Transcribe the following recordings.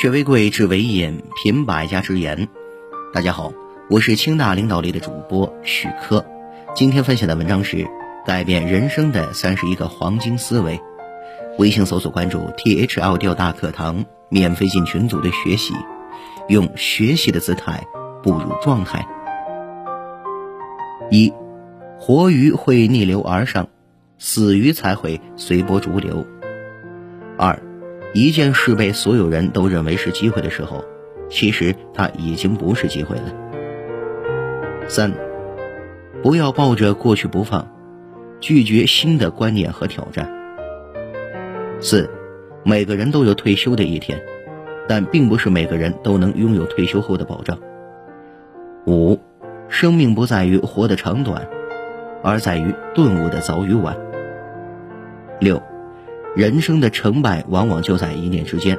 学为贵，知为引，品百家之言。大家好，我是清大领导力的主播许科。今天分享的文章是改变人生的三十一个黄金思维。微信搜索关注 T H L 调大课堂，免费进群组的学习，用学习的姿态步入状态。一，活鱼会逆流而上，死鱼才会随波逐流。二。一件事被所有人都认为是机会的时候，其实它已经不是机会了。三，不要抱着过去不放，拒绝新的观念和挑战。四，每个人都有退休的一天，但并不是每个人都能拥有退休后的保障。五，生命不在于活的长短，而在于顿悟的早与晚。六。人生的成败往往就在一念之间，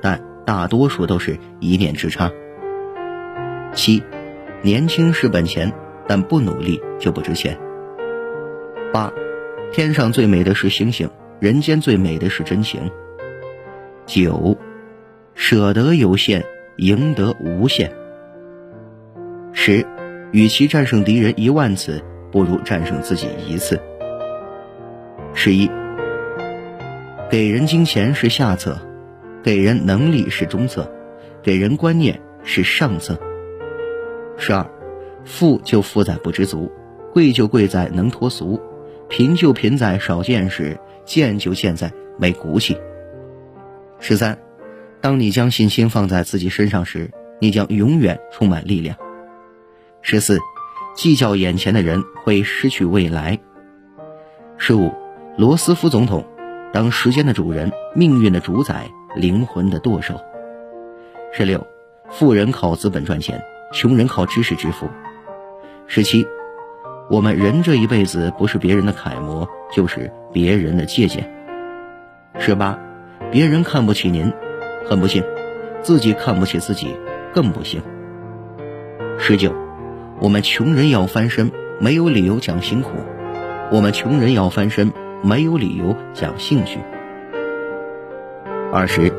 但大多数都是一念之差。七，年轻是本钱，但不努力就不值钱。八，天上最美的是星星，人间最美的是真情。九，舍得有限，赢得无限。十，与其战胜敌人一万次，不如战胜自己一次。十一。给人金钱是下策，给人能力是中策，给人观念是上策。十二，富就富在不知足，贵就贵在能脱俗，贫就贫在少见识，贱就贱在没骨气。十三，当你将信心放在自己身上时，你将永远充满力量。十四，计较眼前的人会失去未来。十五，罗斯福总统。当时间的主人，命运的主宰，灵魂的舵手。十六，富人靠资本赚钱，穷人靠知识致富。十七，我们人这一辈子不是别人的楷模，就是别人的借鉴。十八，别人看不起您，很不幸，自己看不起自己，更不幸。十九，我们穷人要翻身，没有理由讲辛苦；我们穷人要翻身。没有理由讲兴趣。二十，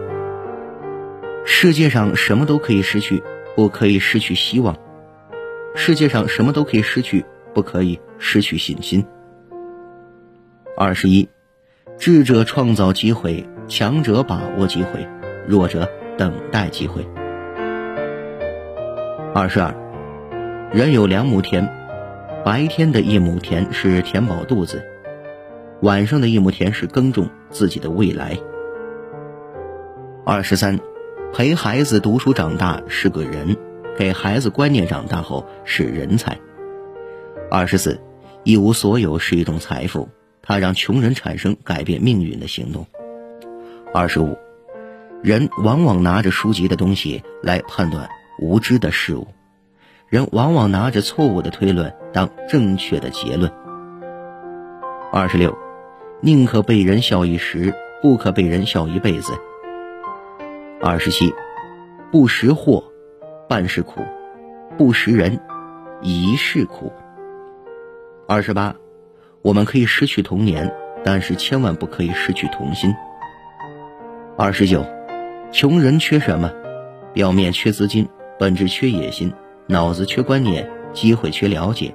世界上什么都可以失去，不可以失去希望；世界上什么都可以失去，不可以失去信心。二十一，智者创造机会，强者把握机会，弱者等待机会。二十二，人有两亩田，白天的一亩田是填饱肚子。晚上的一亩田是耕种自己的未来。二十三，陪孩子读书长大是个人，给孩子观念长大后是人才。二十四，一无所有是一种财富，它让穷人产生改变命运的行动。二十五，人往往拿着书籍的东西来判断无知的事物，人往往拿着错误的推论当正确的结论。二十六。宁可被人笑一时，不可被人笑一辈子。二十七，不识货，半是苦；不识人，一世苦。二十八，我们可以失去童年，但是千万不可以失去童心。二十九，穷人缺什么？表面缺资金，本质缺野心，脑子缺观念，机会缺了解，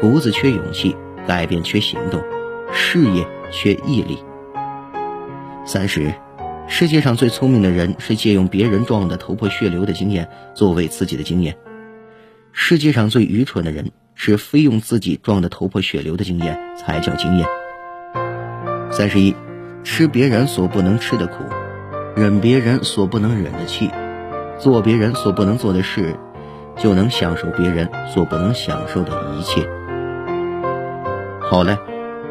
骨子缺勇气，改变缺行动。事业缺毅力。三十，世界上最聪明的人是借用别人撞得头破血流的经验作为自己的经验；世界上最愚蠢的人是非用自己撞得头破血流的经验才叫经验。三十一，吃别人所不能吃的苦，忍别人所不能忍的气，做别人所不能做的事，就能享受别人所不能享受的一切。好嘞。